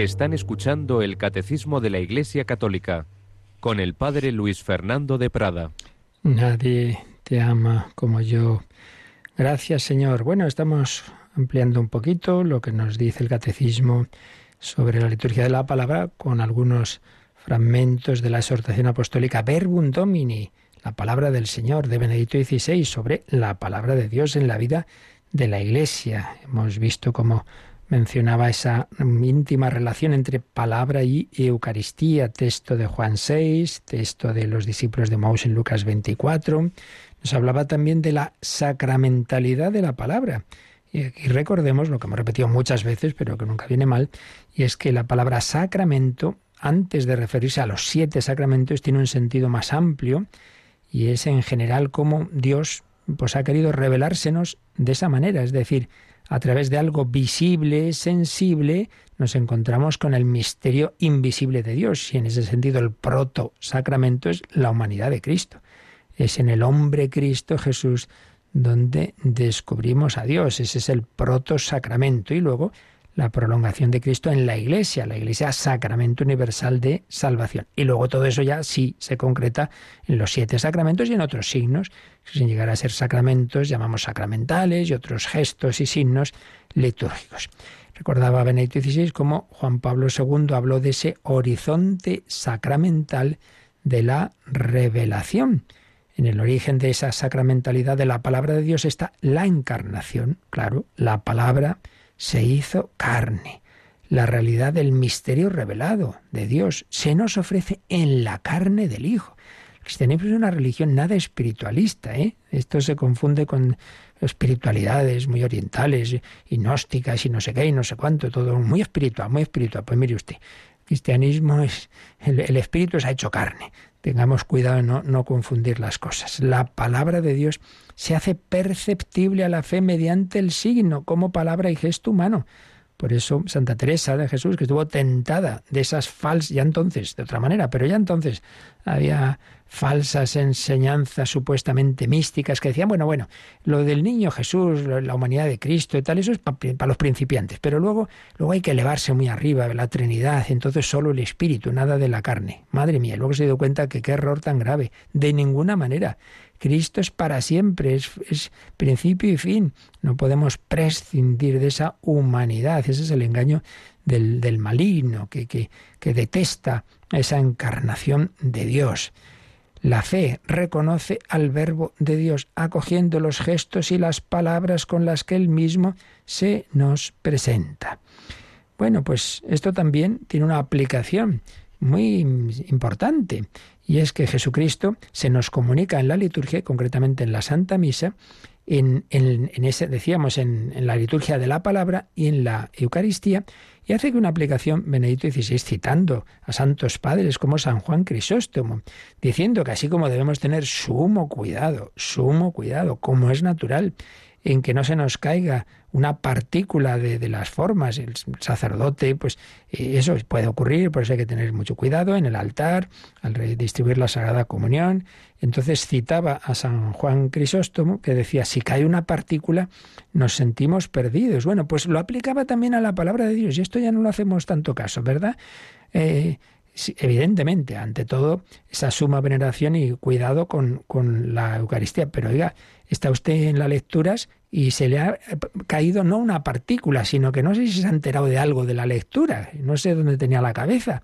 Están escuchando el Catecismo de la Iglesia Católica con el Padre Luis Fernando de Prada. Nadie te ama como yo. Gracias, Señor. Bueno, estamos ampliando un poquito lo que nos dice el catecismo sobre la liturgia de la palabra con algunos fragmentos de la exhortación apostólica Verbum Domini, la palabra del Señor de Benedicto XVI sobre la palabra de Dios en la vida de la Iglesia. Hemos visto cómo mencionaba esa íntima relación entre palabra y Eucaristía, texto de Juan 6, texto de los discípulos de Maús en Lucas 24. Nos hablaba también de la sacramentalidad de la palabra. Y recordemos lo que hemos repetido muchas veces, pero que nunca viene mal, y es que la palabra sacramento, antes de referirse a los siete sacramentos, tiene un sentido más amplio y es en general como Dios pues ha querido revelársenos de esa manera, es decir, a través de algo visible, sensible, nos encontramos con el misterio invisible de Dios. Y en ese sentido el proto sacramento es la humanidad de Cristo. Es en el hombre Cristo Jesús donde descubrimos a Dios. Ese es el proto sacramento. Y luego la prolongación de Cristo en la Iglesia, la Iglesia sacramento universal de salvación. Y luego todo eso ya sí se concreta en los siete sacramentos y en otros signos, sin llegar a ser sacramentos, llamamos sacramentales y otros gestos y signos litúrgicos. Recordaba Benedicto XVI cómo Juan Pablo II habló de ese horizonte sacramental de la revelación. En el origen de esa sacramentalidad de la palabra de Dios está la encarnación, claro, la palabra se hizo carne. La realidad del misterio revelado de Dios se nos ofrece en la carne del Hijo. El cristianismo es una religión nada espiritualista. ¿eh? Esto se confunde con espiritualidades muy orientales y gnósticas y no sé qué y no sé cuánto, todo muy espiritual, muy espiritual. Pues mire usted, cristianismo es, el espíritu se ha hecho carne. Tengamos cuidado de no, no confundir las cosas. La palabra de Dios se hace perceptible a la fe mediante el signo, como palabra y gesto humano. Por eso Santa Teresa de Jesús, que estuvo tentada de esas falsas, ya entonces, de otra manera, pero ya entonces había falsas enseñanzas supuestamente místicas que decían, bueno, bueno, lo del niño Jesús, la humanidad de Cristo y tal, eso es para los principiantes, pero luego, luego hay que elevarse muy arriba, la Trinidad, entonces solo el Espíritu, nada de la carne. Madre mía, luego se dio cuenta que qué error tan grave, de ninguna manera. Cristo es para siempre, es, principio y fin. No podemos prescindir de esa humanidad. Ese es el engaño del, del maligno, que, que, que detesta esa encarnación de Dios. La fe reconoce al Verbo de Dios, acogiendo los gestos y las palabras con las que Él mismo se nos presenta. Bueno, pues esto también tiene una aplicación muy importante, y es que Jesucristo se nos comunica en la liturgia, concretamente en la Santa Misa, en, ese, decíamos, en, en, la liturgia de la palabra y en la Eucaristía, y hace que una aplicación Benedicto XVI citando a santos padres como San Juan Crisóstomo, diciendo que así como debemos tener sumo cuidado, sumo cuidado, como es natural, en que no se nos caiga una partícula de, de, las formas. El sacerdote, pues eso puede ocurrir, por eso hay que tener mucho cuidado en el altar, al distribuir la Sagrada Comunión. Entonces citaba a San Juan Crisóstomo que decía, si cae una partícula, nos sentimos perdidos. Bueno, pues lo aplicaba también a la palabra de Dios y esto ya no lo hacemos tanto caso, ¿verdad? Eh, evidentemente, ante todo, esa suma veneración y cuidado con, con la Eucaristía. Pero oiga, está usted en las lecturas y se le ha caído no una partícula, sino que no sé si se ha enterado de algo de la lectura, no sé dónde tenía la cabeza.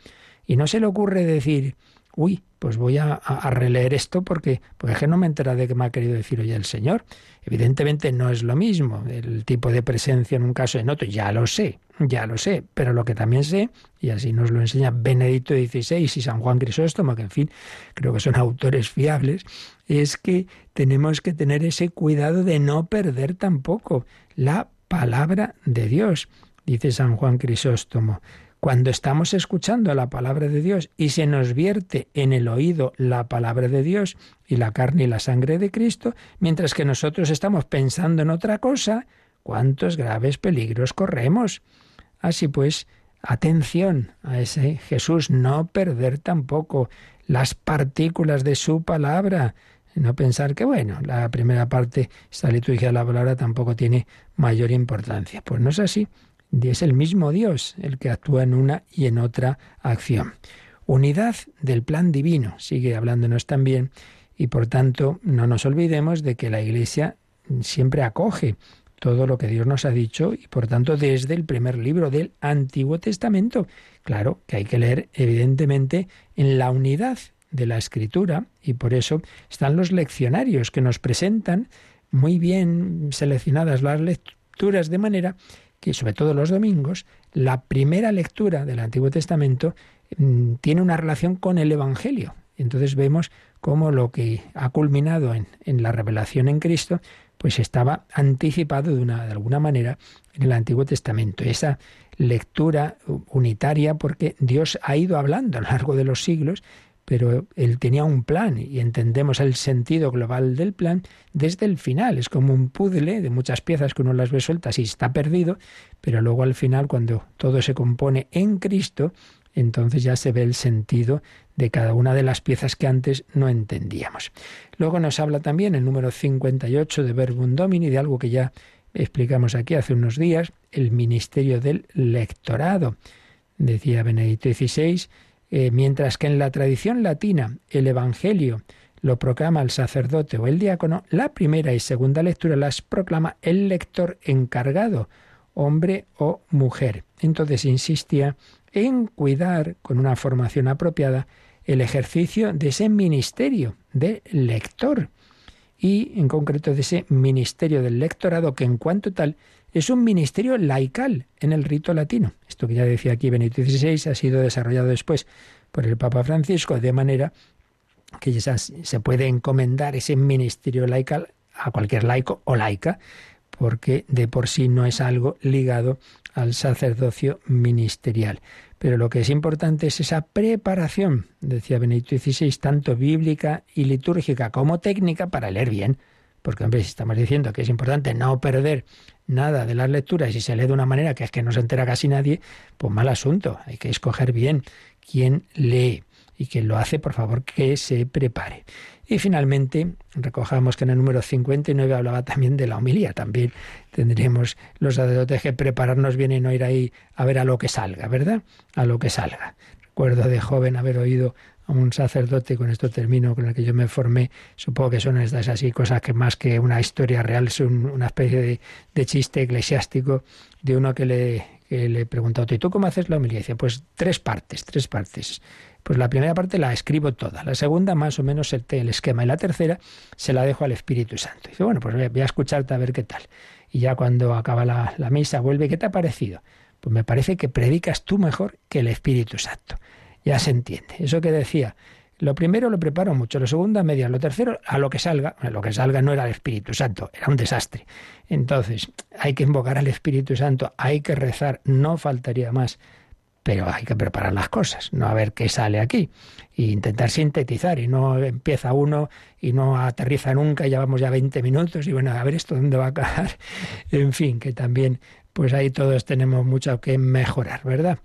Y no se le ocurre decir, uy, pues voy a, releer esto porque, porque es que no me entera de qué me ha querido decir hoy el Señor. Evidentemente no es lo mismo el tipo de presencia en un caso en otro, ya lo sé, ya lo sé, pero lo que también sé, y así nos lo enseña Benedicto XVI y San Juan Crisóstomo, que en fin, creo que son autores fiables, es que tenemos que tener ese cuidado de no perder tampoco la palabra de Dios. Dice San Juan Crisóstomo, cuando estamos escuchando la palabra de Dios y se nos vierte en el oído la palabra de Dios y la carne y la sangre de Cristo, mientras que nosotros estamos pensando en otra cosa, cuántos graves peligros corremos. Así pues, atención a ese Jesús, no perder tampoco las partículas de su palabra, no pensar que, bueno, la primera parte, esta liturgia de la palabra tampoco tiene mayor importancia. Pues no es así. Es el mismo Dios el que actúa en una y en otra acción. Unidad del plan divino, sigue hablándonos también, y por tanto no nos olvidemos de que la Iglesia siempre acoge todo lo que Dios nos ha dicho y por tanto desde el primer libro del Antiguo Testamento. Claro que hay que leer evidentemente en la unidad de la escritura y por eso están los leccionarios que nos presentan muy bien seleccionadas las lecturas de manera que sobre todo los domingos, la primera lectura del Antiguo Testamento mm, tiene una relación con el Evangelio. Entonces vemos cómo lo que ha culminado en, en la revelación en Cristo, pues estaba anticipado de, una, de alguna manera en el Antiguo Testamento. Esa lectura unitaria porque Dios ha ido hablando a lo largo de los siglos pero él tenía un plan y entendemos el sentido global del plan desde el final. Es como un puzzle de muchas piezas que uno las ve sueltas y está perdido, pero luego al final cuando todo se compone en Cristo, entonces ya se ve el sentido de cada una de las piezas que antes no entendíamos. Luego nos habla también el número 58 de Verbum Domini, de algo que ya explicamos aquí hace unos días, el ministerio del lectorado. Decía Benedicto XVI eh, mientras que en la tradición latina el Evangelio lo proclama el sacerdote o el diácono, la primera y segunda lectura las proclama el lector encargado, hombre o mujer. Entonces insistía en cuidar con una formación apropiada el ejercicio de ese ministerio de lector y en concreto de ese ministerio del lectorado que en cuanto tal es un ministerio laical en el rito latino. Esto que ya decía aquí Benito XVI ha sido desarrollado después por el Papa Francisco, de manera que ya se puede encomendar ese ministerio laical a cualquier laico o laica, porque de por sí no es algo ligado al sacerdocio ministerial. Pero lo que es importante es esa preparación, decía Benito XVI, tanto bíblica y litúrgica como técnica para leer bien. Porque, hombre, si estamos diciendo que es importante no perder nada de las lecturas y se lee de una manera que es que no se entera casi nadie, pues mal asunto. Hay que escoger bien quién lee y quien lo hace, por favor, que se prepare. Y finalmente, recojamos que en el número 59 hablaba también de la homilía. También tendremos los sacerdotes que prepararnos bien y no ir ahí a ver a lo que salga, ¿verdad? A lo que salga. Recuerdo de joven haber oído a un sacerdote, con esto termino, con el que yo me formé, supongo que son estas así cosas que más que una historia real son una especie de, chiste eclesiástico de uno que le, que le preguntó, ¿y tú cómo haces la homilía? dice, pues tres partes, tres partes. Pues la primera parte la escribo toda, la segunda más o menos el, el esquema y la tercera se la dejo al Espíritu Santo. dice, bueno, pues voy a escucharte a ver qué tal. Y ya cuando acaba la, la misa vuelve, ¿qué te ha parecido? Pues me parece que predicas tú mejor que el Espíritu Santo ya se entiende. Eso que decía, lo primero lo preparo mucho, lo segundo a media, lo tercero a lo que salga. Lo que salga no era el Espíritu Santo, era un desastre. Entonces, hay que invocar al Espíritu Santo, hay que rezar, no faltaría más, pero hay que preparar las cosas, no a ver qué sale aquí. E intentar sintetizar y no empieza uno y no aterriza nunca, ya vamos ya 20 minutos y bueno, a ver esto dónde va a acabar. En fin, que también pues ahí todos tenemos mucho que mejorar, ¿verdad?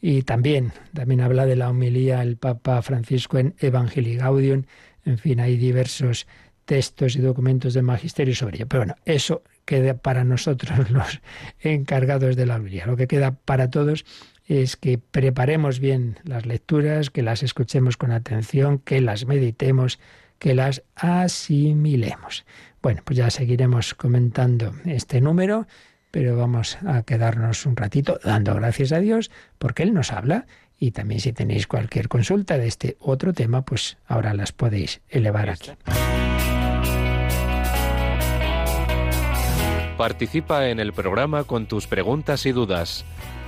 Y también, también habla de la homilía el Papa Francisco en Evangelii Gaudium. En fin, hay diversos textos y documentos del magisterio sobre ello. Pero bueno, eso queda para nosotros los encargados de la homilía. Lo que queda para todos es que preparemos bien las lecturas, que las escuchemos con atención, que las meditemos, que las asimilemos. Bueno, pues ya seguiremos comentando este número pero vamos a quedarnos un ratito dando gracias a Dios porque Él nos habla y también si tenéis cualquier consulta de este otro tema, pues ahora las podéis elevar aquí. Participa en el programa con tus preguntas y dudas.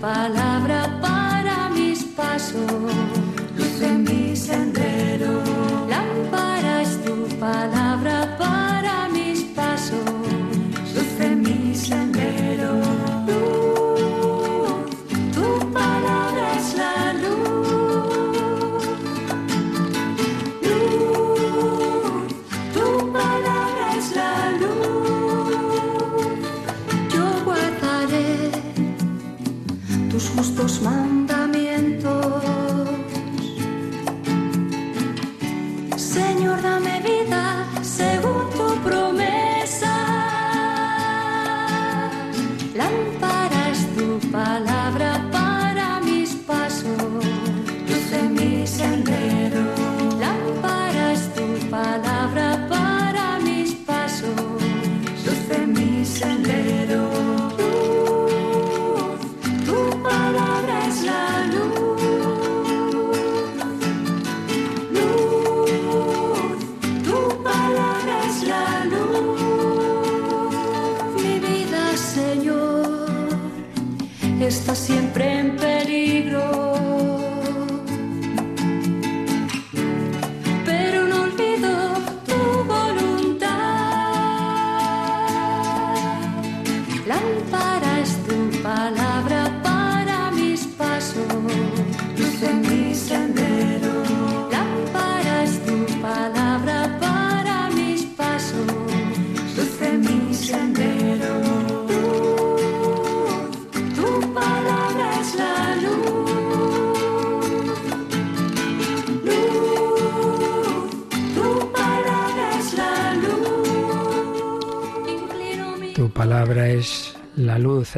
palabra para mis pasos,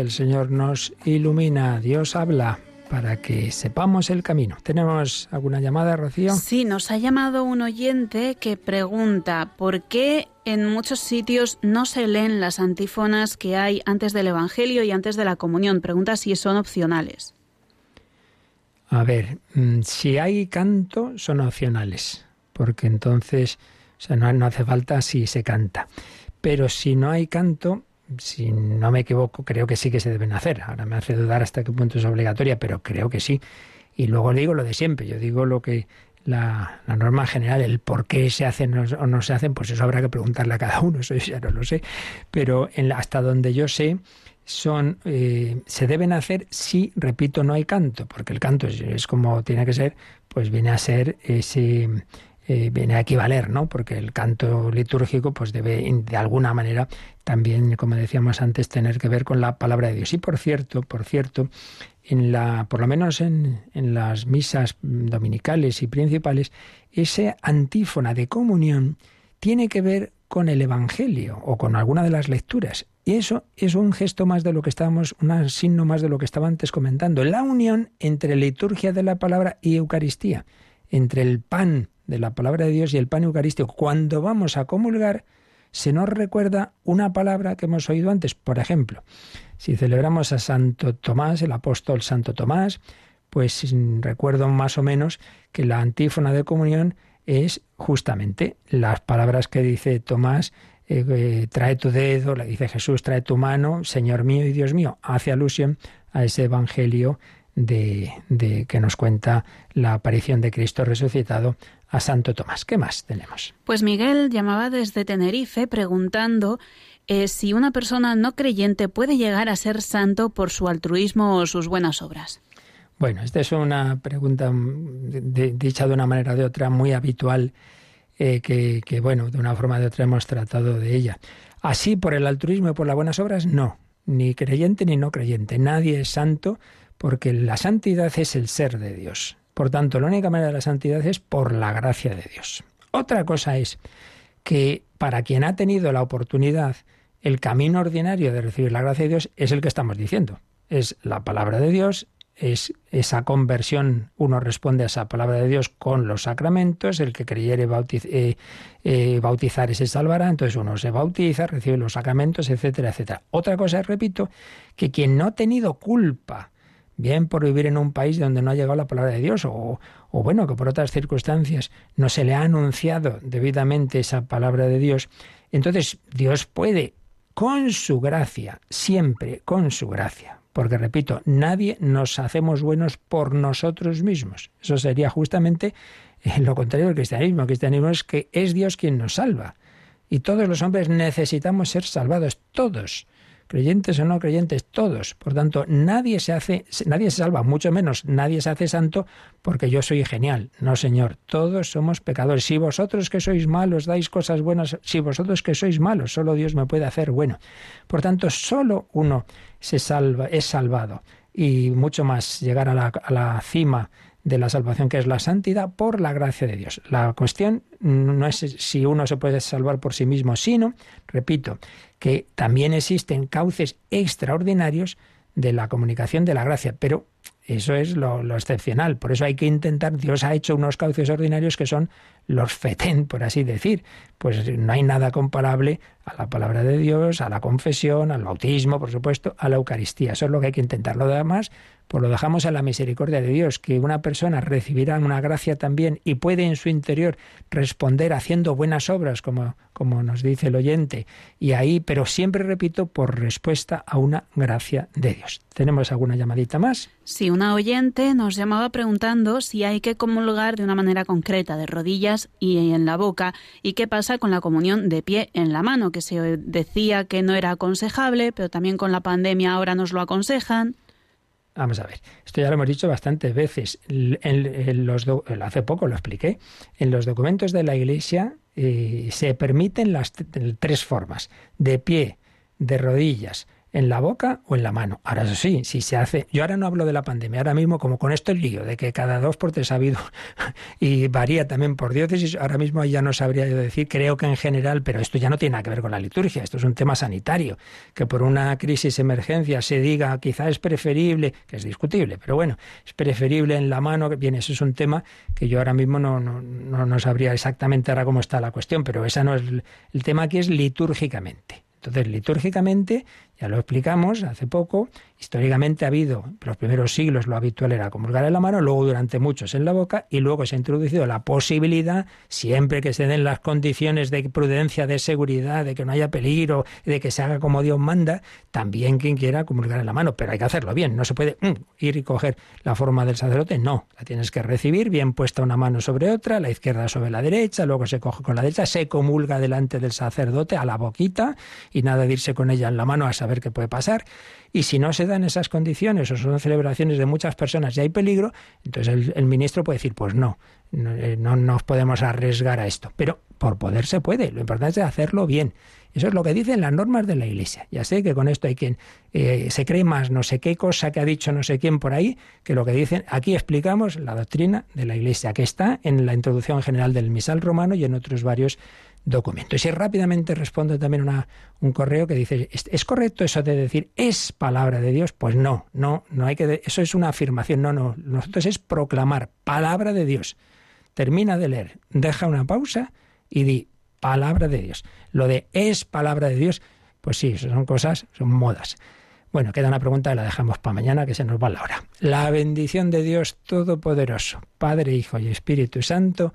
el Señor nos ilumina, Dios habla para que sepamos el camino. ¿Tenemos alguna llamada, Rocío? Sí, nos ha llamado un oyente que pregunta por qué en muchos sitios no se leen las antífonas que hay antes del Evangelio y antes de la comunión. Pregunta si son opcionales. A ver, mm, si hay canto, son opcionales, porque entonces, o sea, no, no hace falta si se canta. Pero si no hay canto, si no me equivoco, creo que sí que se deben hacer. Ahora me hace dudar hasta qué punto es obligatoria, pero creo que sí. Y luego digo lo de siempre, yo digo lo que la, norma general, el por qué se hacen o no- o no se hacen, pues eso habrá que preguntarle a cada uno, eso ya no lo sé. Pero en la- hasta donde yo sé, son eh, se deben hacer si, repito, no hay canto, porque el canto es, es como tiene que ser, pues viene a ser ese eh, viene a equivaler, ¿no? Porque el canto litúrgico, pues debe de alguna manera también, como decíamos antes, tener que ver con la palabra de Dios. Y por cierto, por cierto, en la, por lo menos en, en las misas dominicales y principales, esa antífona de comunión tiene que ver con el Evangelio o con alguna de las lecturas. Y eso es un gesto más de lo que estábamos, un signo más de lo que estaba antes comentando. La unión entre liturgia de la palabra y Eucaristía, entre el pan de la palabra de Dios y el pan eucarístico. Cuando vamos a comulgar, se nos recuerda una palabra que hemos oído antes. Por ejemplo, si celebramos a Santo Tomás, el apóstol Santo Tomás, pues recuerdo más o menos que la antífona de comunión es justamente las palabras que dice Tomás, eh, eh, trae tu dedo, le dice Jesús, trae tu mano, Señor mío y Dios mío, hace alusión a ese evangelio de, de que nos cuenta la aparición de Cristo resucitado a Santo Tomás. ¿Qué más tenemos? Pues Miguel llamaba desde Tenerife preguntando eh, si una persona no creyente puede llegar a ser santo por su altruismo o sus buenas obras. Bueno, esta es una pregunta mm, de- dicha de una manera o de otra muy habitual, eh, que, que, bueno, de una forma o de otra hemos tratado de ella. Así, por el altruismo y por las buenas obras, no. Ni creyente ni no creyente. Nadie es santo porque la santidad es el ser de Dios. Por tanto, la única manera de la santidad es por la gracia de Dios. Otra cosa es que para quien ha tenido la oportunidad, el camino ordinario de recibir la gracia de Dios es el que estamos diciendo. Es la palabra de Dios, es esa conversión, uno responde a esa palabra de Dios con los sacramentos, el que creyere eh, eh, bautizar se salvará, entonces uno se bautiza, recibe los sacramentos, etcétera, etcétera. Otra cosa repito, que quien no ha tenido culpa, bien por vivir en un país donde no ha llegado la palabra de Dios o, o bueno, que por otras circunstancias no se le ha anunciado debidamente esa palabra de Dios, entonces Dios puede, con su gracia, siempre con su gracia, porque repito, nadie nos hacemos buenos por nosotros mismos. Eso sería justamente eh, lo contrario del cristianismo. El cristianismo es que es Dios quien nos salva. Y todos los hombres necesitamos ser salvados, todos creyentes o no creyentes, todos. Por tanto, nadie se hace, nadie se salva, mucho menos nadie se hace santo porque yo soy genial. No, Señor, todos somos pecadores. Si vosotros que sois malos dais cosas buenas, si vosotros que sois malos, solo Dios me puede hacer bueno. Por tanto, solo uno se salva, es salvado. y mucho más, llegar a la, a la cima de la salvación que es la santidad por la gracia de Dios. La cuestión no es si uno se puede salvar por sí mismo, sino, repito, que también existen cauces extraordinarios de la comunicación de la gracia, pero eso es lo, excepcional. Por eso hay que intentar, Dios ha hecho unos cauces ordinarios que son los fetén, por así decir. Pues no hay nada comparable a la palabra de Dios, a la confesión, al bautismo, por supuesto, a la Eucaristía. Eso es lo que hay que intentar. Lo demás, pues lo dejamos a la misericordia de Dios, que una persona recibirá una gracia también y puede en su interior responder haciendo buenas obras, como, como nos dice el oyente, y ahí, pero siempre repito, por respuesta a una gracia de Dios. ¿Tenemos alguna llamadita más? Sí, una oyente nos llamaba preguntando si hay que comulgar de una manera concreta, de rodillas y en la boca, y qué pasa con la comunión de pie en la mano, que se decía que no era aconsejable, pero también con la pandemia ahora nos lo aconsejan. Vamos a ver, esto ya lo hemos dicho bastantes veces. En, los hace poco lo expliqué. En los documentos de la Iglesia eh, se permiten las tres formas: de pie, de rodillas, en la boca o en la mano. Ahora eso sí, si se hace, yo ahora no hablo de la pandemia, ahora mismo como con esto el lío de que cada dos por tres ha habido y varía también por diócesis, ahora mismo ya no sabría yo decir, creo que en general, pero esto ya no tiene nada que ver con la liturgia, esto es un tema sanitario, que por una crisis emergencia se diga quizá es preferible, que es discutible, pero bueno, es preferible en la mano, bien, eso es un tema que yo ahora mismo no, no, no, no sabría exactamente ahora cómo está la cuestión, pero esa no es el tema aquí es litúrgicamente. Entonces, litúrgicamente, ya lo explicamos hace poco, históricamente ha habido, en los primeros siglos lo habitual era comulgar en la mano, luego durante muchos en la boca y luego se ha introducido la posibilidad, siempre que se den las condiciones de prudencia, de seguridad, de que no haya peligro, de que se haga como Dios manda, también quien quiera comulgar en la mano, pero hay que hacerlo bien, no se puede mm, ir y coger la forma del sacerdote, no, la tienes que recibir bien puesta una mano sobre otra, la izquierda sobre la derecha, luego se coge con la derecha, se comulga delante del sacerdote a la boquita y nada de irse con ella en la mano a saber qué puede pasar. Y si no se dan esas condiciones o son celebraciones de muchas personas y hay peligro, entonces el, ministro puede decir, pues no, no, no, nos podemos arriesgar a esto. Pero por poder se puede, lo importante es hacerlo bien. Eso es lo que dicen las normas de la Iglesia. Ya sé que con esto hay quien eh, se cree más no sé qué cosa que ha dicho no sé quién por ahí, que lo que dicen, aquí explicamos la doctrina de la Iglesia, que está en la introducción general del misal romano y en otros varios documentos. Y rápidamente respondo también una, un correo que dice, ¿es correcto eso de decir es palabra de Dios? Pues no, no, no hay que, eso es una afirmación, no, no, nosotros es proclamar palabra de Dios. Termina de leer, deja una pausa y di palabra de Dios. Lo de es palabra de Dios, pues sí, son cosas, son modas. Bueno, queda una pregunta y la dejamos para mañana, que se nos va la hora. La bendición de Dios Todopoderoso, Padre, Hijo y Espíritu Santo,